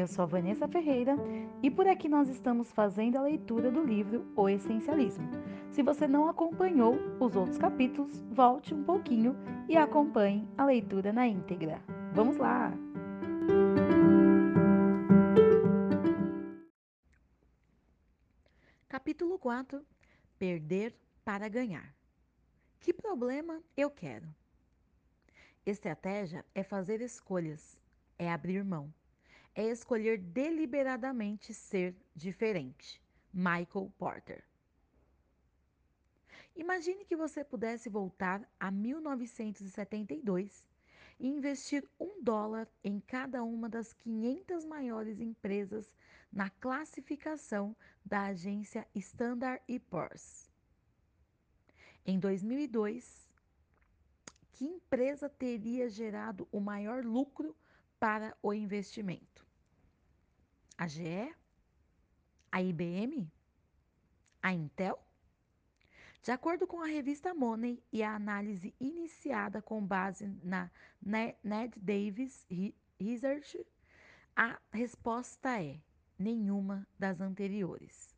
eu sou a Vanessa Ferreira e por aqui nós estamos fazendo a leitura do livro O Essencialismo. Se você não acompanhou os outros capítulos, volte um pouquinho e acompanhe a leitura na íntegra. Vamos lá! Capítulo 4 Perder para ganhar. Que problema eu quero? Estratégia é fazer escolhas, é abrir mão, é escolher deliberadamente ser diferente. Michael Porter. Imagine que você pudesse voltar a 1972 e investir um dólar em cada uma das 500 maiores empresas na classificação da agência Standard Poor's. Em 2002, que empresa teria gerado o maior lucro para o investimento? A GE? A IBM? A Intel? De acordo com a revista Money e a análise iniciada com base na Ned Davis Research, a resposta é nenhuma das anteriores.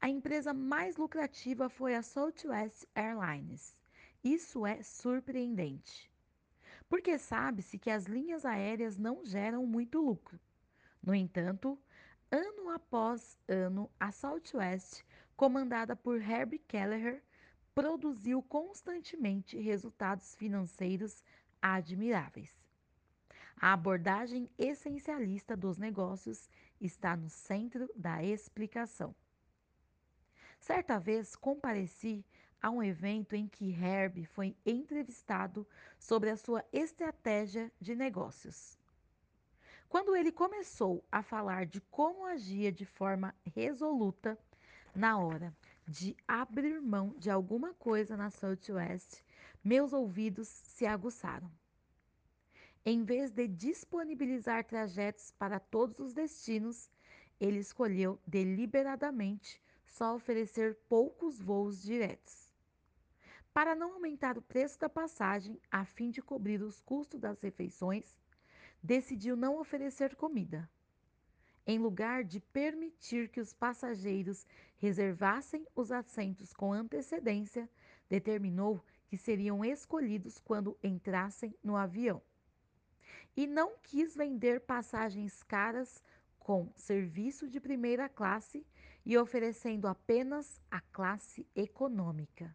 A empresa mais lucrativa foi a Southwest Airlines. Isso é surpreendente. Porque sabe-se que as linhas aéreas não geram muito lucro. No entanto, ano após ano, a Southwest, comandada por Herbie Kelleher, produziu constantemente resultados financeiros admiráveis. A abordagem essencialista dos negócios está no centro da explicação. Certa vez compareci a um evento em que Herb foi entrevistado sobre a sua estratégia de negócios. Quando ele começou a falar de como agia de forma resoluta na hora de abrir mão de alguma coisa na Southwest, meus ouvidos se aguçaram. Em vez de disponibilizar trajetos para todos os destinos, ele escolheu deliberadamente só oferecer poucos voos diretos. Para não aumentar o preço da passagem, a fim de cobrir os custos das refeições, decidiu não oferecer comida. Em lugar de permitir que os passageiros reservassem os assentos com antecedência, determinou que seriam escolhidos quando entrassem no avião. E não quis vender passagens caras com serviço de primeira classe e oferecendo apenas a classe econômica.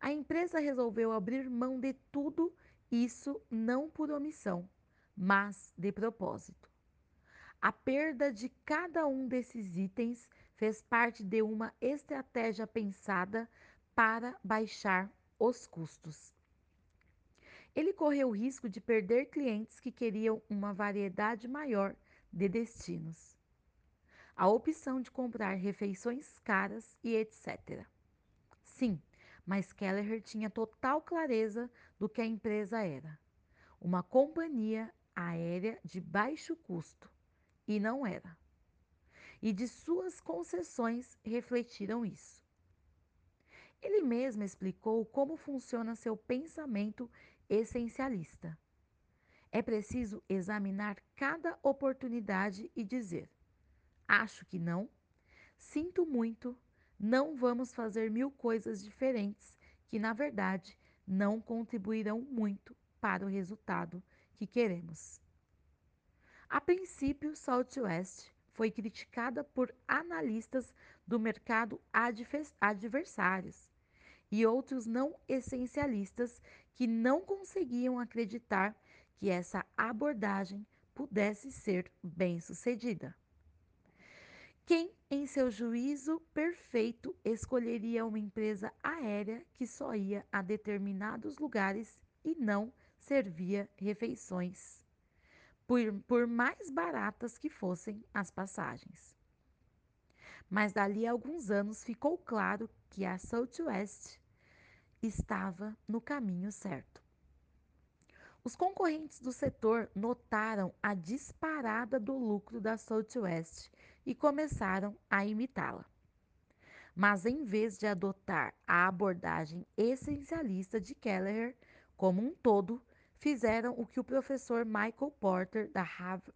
A empresa resolveu abrir mão de tudo isso não por omissão, mas de propósito. A perda de cada um desses itens fez parte de uma estratégia pensada para baixar os custos. Ele correu o risco de perder clientes que queriam uma variedade maior de destinos a opção de comprar refeições caras e etc. Sim, mas Kelleher tinha total clareza do que a empresa era. Uma companhia aérea de baixo custo. E não era. E de suas concessões refletiram isso. Ele mesmo explicou como funciona seu pensamento essencialista. É preciso examinar cada oportunidade e dizer: Acho que não. Sinto muito. Não vamos fazer mil coisas diferentes que, na verdade, não contribuirão muito para o resultado que queremos. A princípio, Southwest foi criticada por analistas do mercado adversários e outros não essencialistas que não conseguiam acreditar que essa abordagem pudesse ser bem-sucedida. Quem, em seu juízo perfeito, escolheria uma empresa aérea que só ia a determinados lugares e não servia refeições, por, por mais baratas que fossem as passagens? Mas dali a alguns anos ficou claro que a Southwest estava no caminho certo. Os concorrentes do setor notaram a disparada do lucro da Southwest e começaram a imitá-la. Mas em vez de adotar a abordagem essencialista de Kelleher como um todo, fizeram o que o professor Michael Porter, da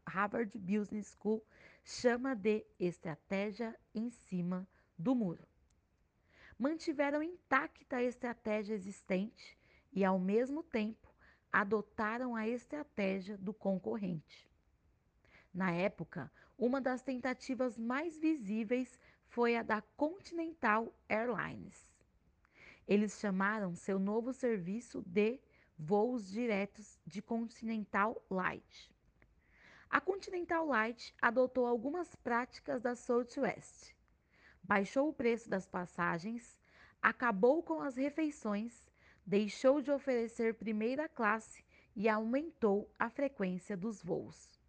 Harvard Business School, chama de estratégia em cima do muro. Mantiveram intacta a estratégia existente e, ao mesmo tempo, adotaram a estratégia do concorrente. Na época, uma das tentativas mais visíveis foi a da Continental Airlines. Eles chamaram seu novo serviço de voos diretos de Continental Light. A Continental Light adotou algumas práticas da Southwest. Baixou o preço das passagens, acabou com as refeições, deixou de oferecer primeira classe e aumentou a frequência dos voos.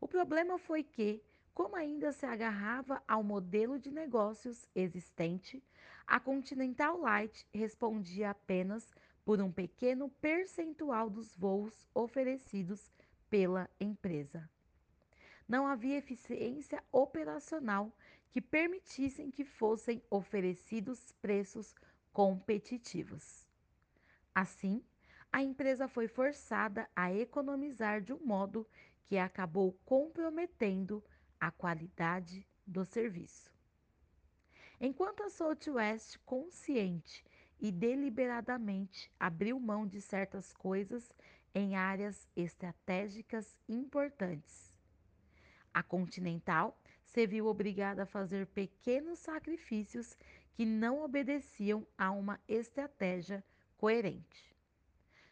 O problema foi que, como ainda se agarrava ao modelo de negócios existente, a Continental Light respondia apenas por um pequeno percentual dos voos oferecidos pela empresa. Não havia eficiência operacional que permitissem que fossem oferecidos preços competitivos. Assim, a empresa foi forçada a economizar de um modo que acabou comprometendo a qualidade do serviço. Enquanto a Southwest, consciente e deliberadamente, abriu mão de certas coisas em áreas estratégicas importantes. A Continental se viu obrigada a fazer pequenos sacrifícios que não obedeciam a uma estratégia coerente.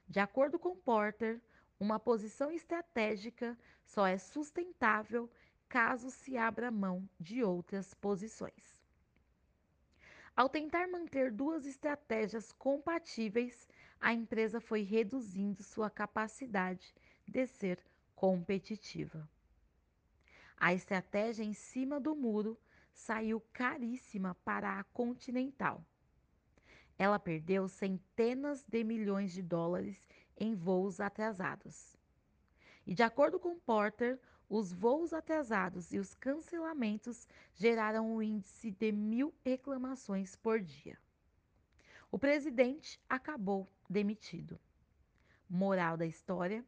De acordo com Porter, uma posição estratégica só é sustentável caso se abra mão de outras posições. Ao tentar manter duas estratégias compatíveis, a empresa foi reduzindo sua capacidade de ser competitiva. A estratégia em cima do muro saiu caríssima para a Continental. Ela perdeu centenas de milhões de dólares em voos atrasados. E de acordo com Porter, os voos atrasados e os cancelamentos geraram um índice de mil reclamações por dia. O presidente acabou demitido. Moral da história: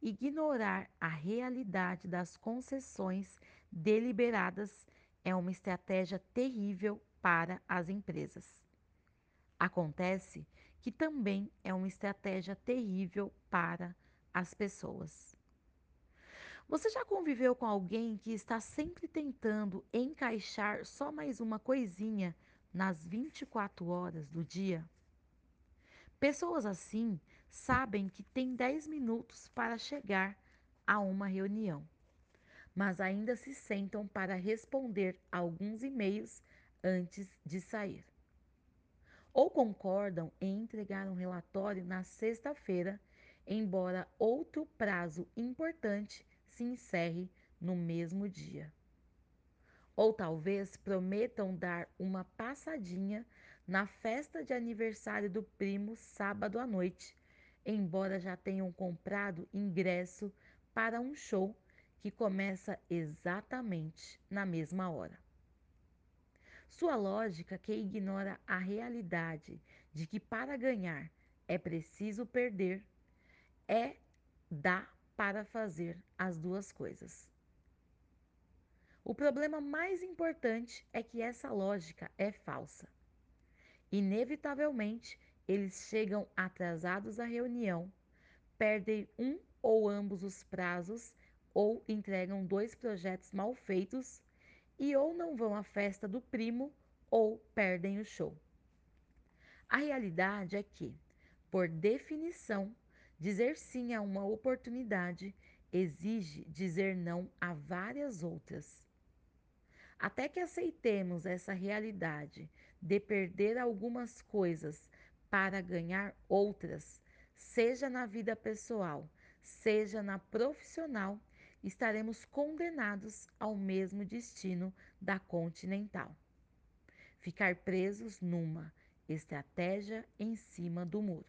ignorar a realidade das concessões deliberadas é uma estratégia terrível para as empresas. Acontece que também é uma estratégia terrível para as pessoas. Você já conviveu com alguém que está sempre tentando encaixar só mais uma coisinha nas 24 horas do dia? Pessoas assim sabem que tem 10 minutos para chegar a uma reunião, mas ainda se sentam para responder alguns e-mails antes de sair ou concordam em entregar um relatório na sexta-feira, embora outro prazo importante se encerre no mesmo dia. Ou talvez prometam dar uma passadinha na festa de aniversário do primo sábado à noite, embora já tenham comprado ingresso para um show que começa exatamente na mesma hora. Sua lógica que ignora a realidade de que para ganhar é preciso perder, é dá para fazer as duas coisas. O problema mais importante é que essa lógica é falsa. Inevitavelmente, eles chegam atrasados à reunião, perdem um ou ambos os prazos ou entregam dois projetos mal feitos e ou não vão à festa do primo ou perdem o show. A realidade é que, por definição, dizer sim a uma oportunidade exige dizer não a várias outras. Até que aceitemos essa realidade de perder algumas coisas para ganhar outras, seja na vida pessoal, seja na profissional, estaremos condenados ao mesmo destino da Continental. Ficar presos numa estratégia em cima do muro,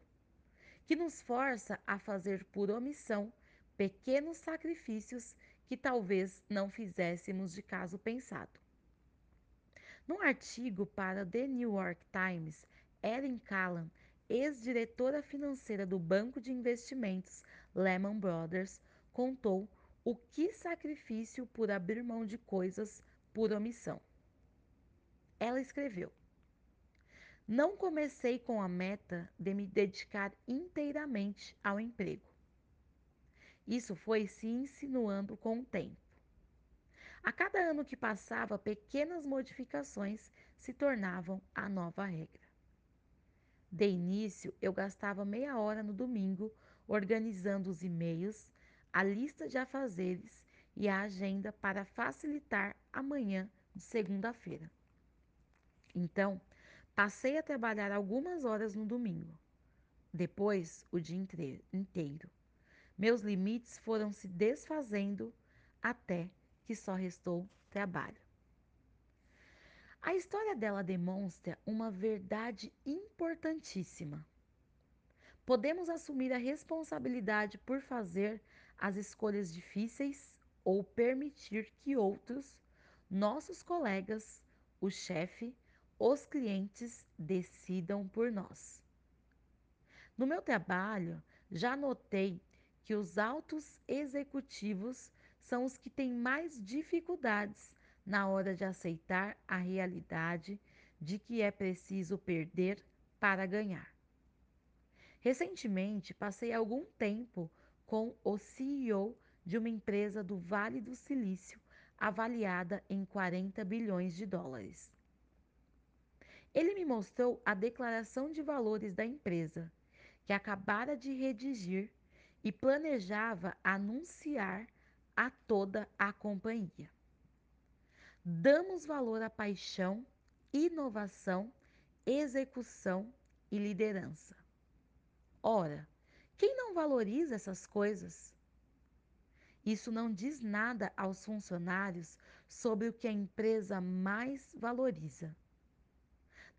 que nos força a fazer por omissão pequenos sacrifícios que talvez não fizéssemos de caso pensado. Num artigo para The New York Times, Erin Callan ex-diretora financeira do banco de investimentos Lehman Brothers, contou o que sacrifício por abrir mão de coisas por omissão. Ela escreveu: Não comecei com a meta de me dedicar inteiramente ao emprego. Isso foi se insinuando com o tempo. A cada ano que passava, pequenas modificações se tornavam a nova regra. De início, eu gastava meia hora no domingo organizando os e-mails, a lista de afazeres e a agenda para facilitar a manhã de segunda-feira. Então, passei a trabalhar algumas horas no domingo, depois o dia inteiro. Meus limites foram se desfazendo até que só restou trabalho. A história dela demonstra uma verdade importantíssima. Podemos assumir a responsabilidade por fazer as escolhas difíceis ou permitir que outros, nossos colegas, o chefe, os clientes decidam por nós. No meu trabalho, já notei que os altos executivos são os que têm mais dificuldades na hora de aceitar a realidade de que é preciso perder para ganhar. Recentemente, passei algum tempo com o CEO de uma empresa do Vale do Silício, avaliada em 40 bilhões de dólares. Ele me mostrou a declaração de valores da empresa, que acabara de redigir e planejava anunciar a toda a companhia. Damos valor à paixão, inovação, execução e liderança. Ora, quem não valoriza essas coisas? Isso não diz nada aos funcionários sobre o que a empresa mais valoriza.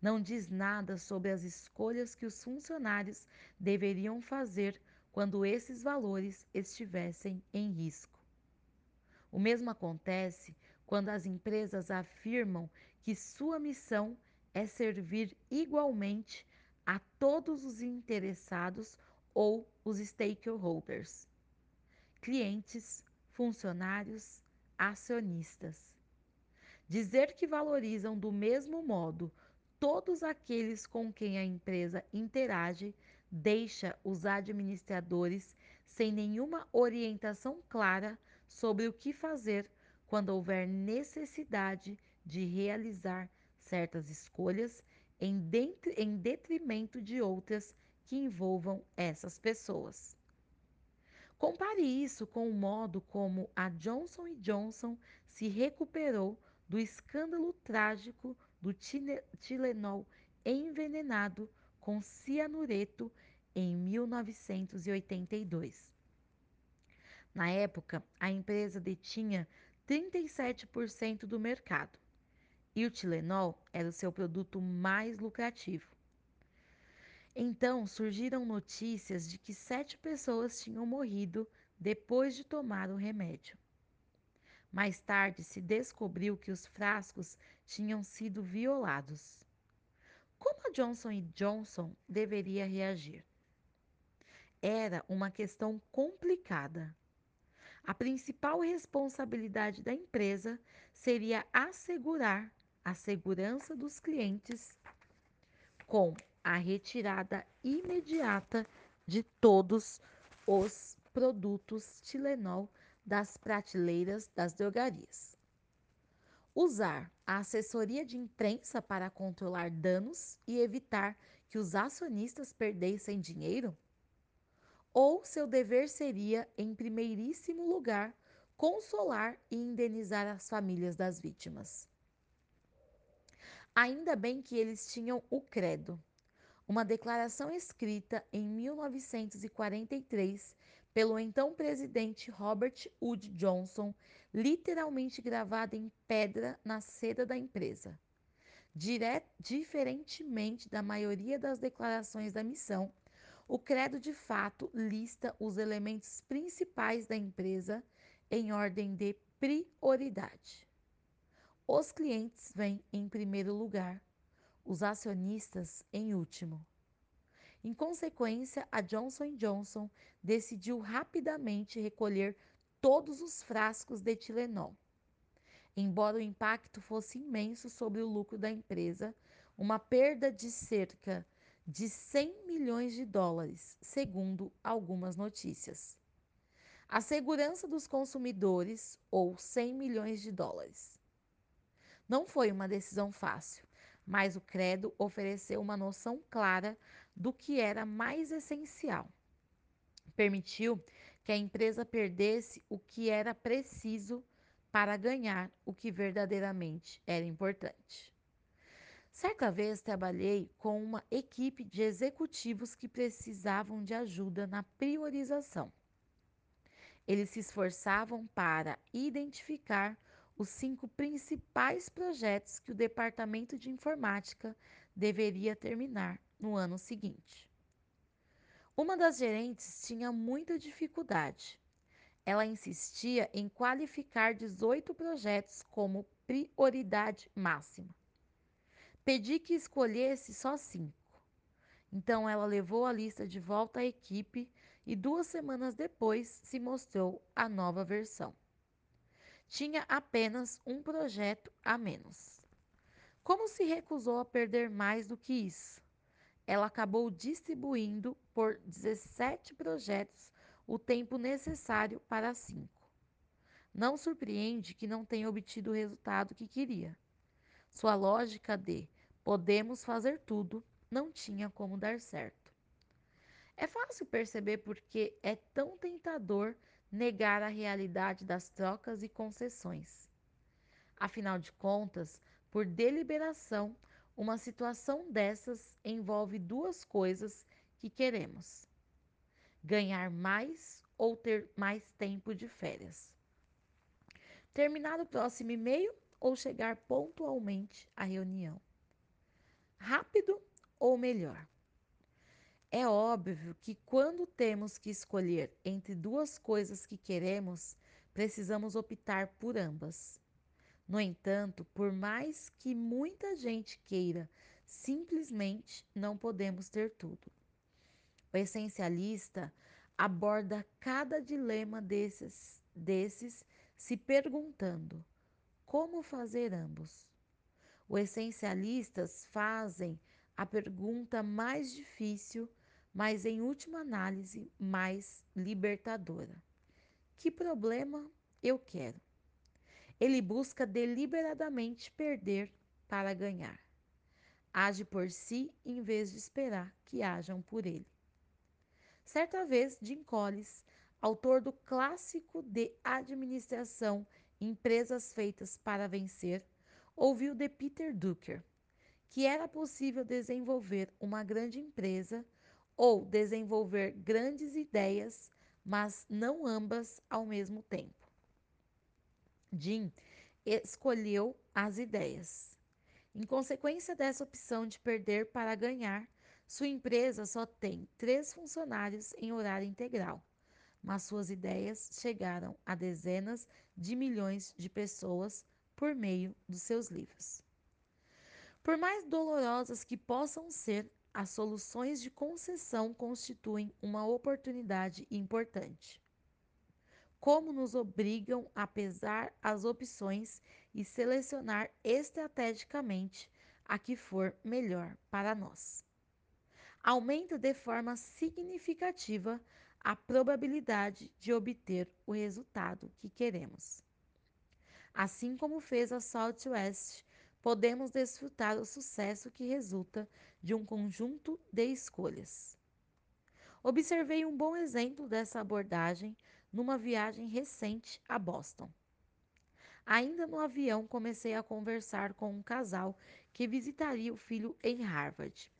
Não diz nada sobre as escolhas que os funcionários deveriam fazer quando esses valores estivessem em risco. O mesmo acontece quando as empresas afirmam que sua missão é servir igualmente a todos os interessados ou os stakeholders, clientes, funcionários, acionistas. Dizer que valorizam do mesmo modo todos aqueles com quem a empresa interage deixa os administradores sem nenhuma orientação clara sobre o que fazer quando houver necessidade de realizar certas escolhas em, em detrimento de outras que envolvam essas pessoas. Compare isso com o modo como a Johnson Johnson se recuperou do escândalo trágico do Tilenol envenenado com cianureto em 1982. Na época, a empresa detinha 37% do mercado e o Tilenol era o seu produto mais lucrativo. Então surgiram notícias de que sete pessoas tinham morrido depois de tomar o remédio. Mais tarde se descobriu que os frascos tinham sido violados. Como a Johnson Johnson deveria reagir? Era uma questão complicada a principal responsabilidade da empresa seria assegurar a segurança dos clientes com a retirada imediata de todos os produtos Tilenol das prateleiras das drogarias. Usar a assessoria de imprensa para controlar danos e evitar que os acionistas perdessem dinheiro? ou seu dever seria, em primeiríssimo lugar, consolar e indenizar as famílias das vítimas. Ainda bem que eles tinham o credo, uma declaração escrita em 1943 pelo então presidente Robert Wood Johnson, literalmente gravada em pedra na seda da empresa. Dire diferentemente da maioria das declarações da missão, o credo de fato lista os elementos principais da empresa em ordem de prioridade. Os clientes vêm em primeiro lugar, os acionistas em último. Em consequência, a Johnson Johnson decidiu rapidamente recolher todos os frascos de Tilenol. Embora o impacto fosse imenso sobre o lucro da empresa, uma perda de cerca de 100 milhões de dólares, segundo algumas notícias. A segurança dos consumidores, ou 100 milhões de dólares. Não foi uma decisão fácil, mas o credo ofereceu uma noção clara do que era mais essencial. Permitiu que a empresa perdesse o que era preciso para ganhar o que verdadeiramente era importante. Certa vez trabalhei com uma equipe de executivos que precisavam de ajuda na priorização. Eles se esforçavam para identificar os cinco principais projetos que o departamento de informática deveria terminar no ano seguinte. Uma das gerentes tinha muita dificuldade. Ela insistia em qualificar 18 projetos como prioridade máxima. Pedi que escolhesse só cinco. Então ela levou a lista de volta à equipe e duas semanas depois se mostrou a nova versão. Tinha apenas um projeto a menos. Como se recusou a perder mais do que isso? Ela acabou distribuindo por 17 projetos o tempo necessário para cinco. Não surpreende que não tenha obtido o resultado que queria. Sua lógica de podemos fazer tudo não tinha como dar certo. É fácil perceber porque é tão tentador negar a realidade das trocas e concessões. Afinal de contas, por deliberação, uma situação dessas envolve duas coisas que queremos: ganhar mais ou ter mais tempo de férias. Terminar o próximo e-mail ou chegar pontualmente à reunião. Rápido ou melhor? É óbvio que quando temos que escolher entre duas coisas que queremos, precisamos optar por ambas. No entanto, por mais que muita gente queira, simplesmente não podemos ter tudo. O essencialista aborda cada dilema desses, desses se perguntando: como fazer ambos? Os essencialistas fazem a pergunta mais difícil, mas em última análise mais libertadora: que problema eu quero? Ele busca deliberadamente perder para ganhar. Age por si em vez de esperar que hajam por ele. Certa vez, Jim Collins, autor do clássico de administração Empresas Feitas para Vencer, ouviu de Peter Drucker que era possível desenvolver uma grande empresa ou desenvolver grandes ideias, mas não ambas ao mesmo tempo. Jim escolheu as ideias. Em consequência dessa opção de perder para ganhar, sua empresa só tem três funcionários em horário integral, mas suas ideias chegaram a dezenas de milhões de pessoas por meio dos seus livros. Por mais dolorosas que possam ser, as soluções de concessão constituem uma oportunidade importante. Como nos obrigam a pesar as opções e selecionar estrategicamente a que for melhor para nós. Aumenta de forma significativa a probabilidade de obter o resultado que queremos. Assim como fez a Southwest, podemos desfrutar o sucesso que resulta de um conjunto de escolhas. Observei um bom exemplo dessa abordagem numa viagem recente a Boston. Ainda no avião, comecei a conversar com um casal que visitaria o filho em Harvard.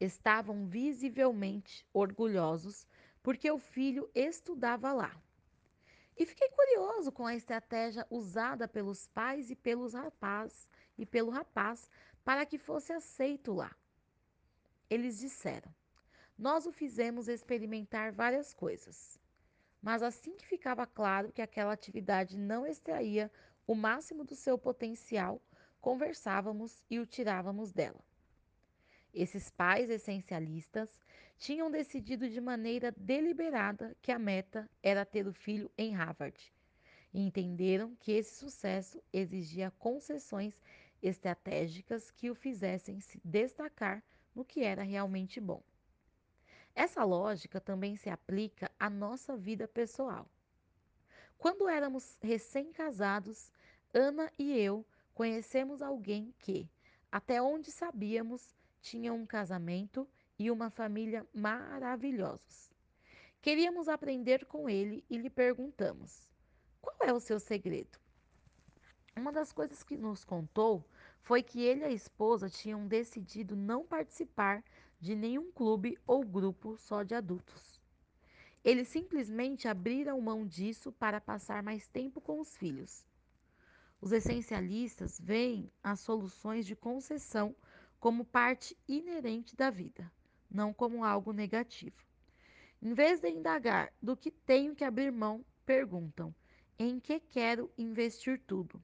Estavam visivelmente orgulhosos porque o filho estudava lá. E fiquei curioso com a estratégia usada pelos pais e pelos rapazes e pelo rapaz para que fosse aceito lá. Eles disseram: Nós o fizemos experimentar várias coisas. Mas assim que ficava claro que aquela atividade não extraía o máximo do seu potencial, conversávamos e o tirávamos dela. Esses pais essencialistas tinham decidido de maneira deliberada que a meta era ter o filho em Harvard e entenderam que esse sucesso exigia concessões estratégicas que o fizessem se destacar no que era realmente bom. Essa lógica também se aplica à nossa vida pessoal. Quando éramos recém-casados, Ana e eu conhecemos alguém que, até onde sabíamos, tinha um casamento e uma família maravilhosos. Queríamos aprender com ele e lhe perguntamos: qual é o seu segredo? Uma das coisas que nos contou foi que ele e a esposa tinham decidido não participar de nenhum clube ou grupo só de adultos. Eles simplesmente abriram mão disso para passar mais tempo com os filhos. Os essencialistas veem as soluções de concessão como parte inerente da vida, não como algo negativo. Em vez de indagar do que tenho que abrir mão, perguntam: em que quero investir tudo?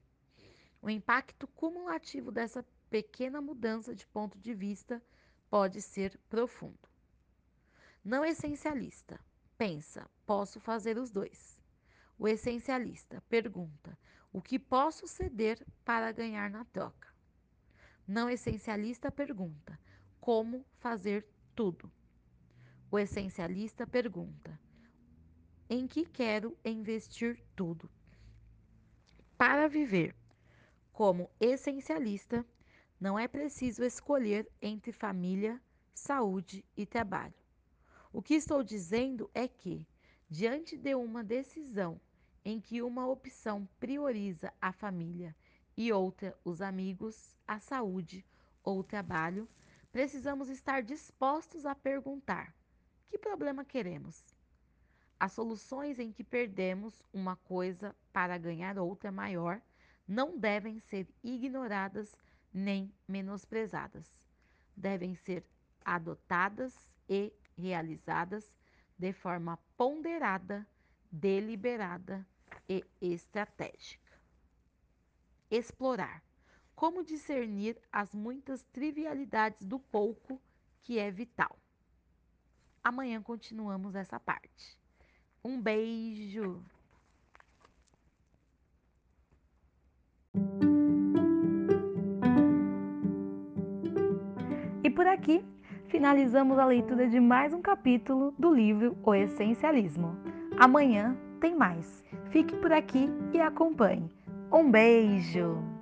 O impacto cumulativo dessa pequena mudança de ponto de vista pode ser profundo. Não essencialista. Pensa, posso fazer os dois. O essencialista pergunta: o que posso ceder para ganhar na troca? Não essencialista pergunta: como fazer tudo? O essencialista pergunta: em que quero investir tudo? Para viver como essencialista, não é preciso escolher entre família, saúde e trabalho. O que estou dizendo é que, diante de uma decisão em que uma opção prioriza a família e outra os amigos, a saúde ou o trabalho, precisamos estar dispostos a perguntar: que problema queremos? As soluções em que perdemos uma coisa para ganhar outra maior não devem ser ignoradas nem menosprezadas. Devem ser adotadas e realizadas de forma ponderada, deliberada e estratégica. Explorar. Como discernir as muitas trivialidades do pouco que é vital. Amanhã continuamos essa parte. Um beijo! E por aqui finalizamos a leitura de mais um capítulo do livro O Essencialismo. Amanhã tem mais. Fique por aqui e acompanhe. Um beijo!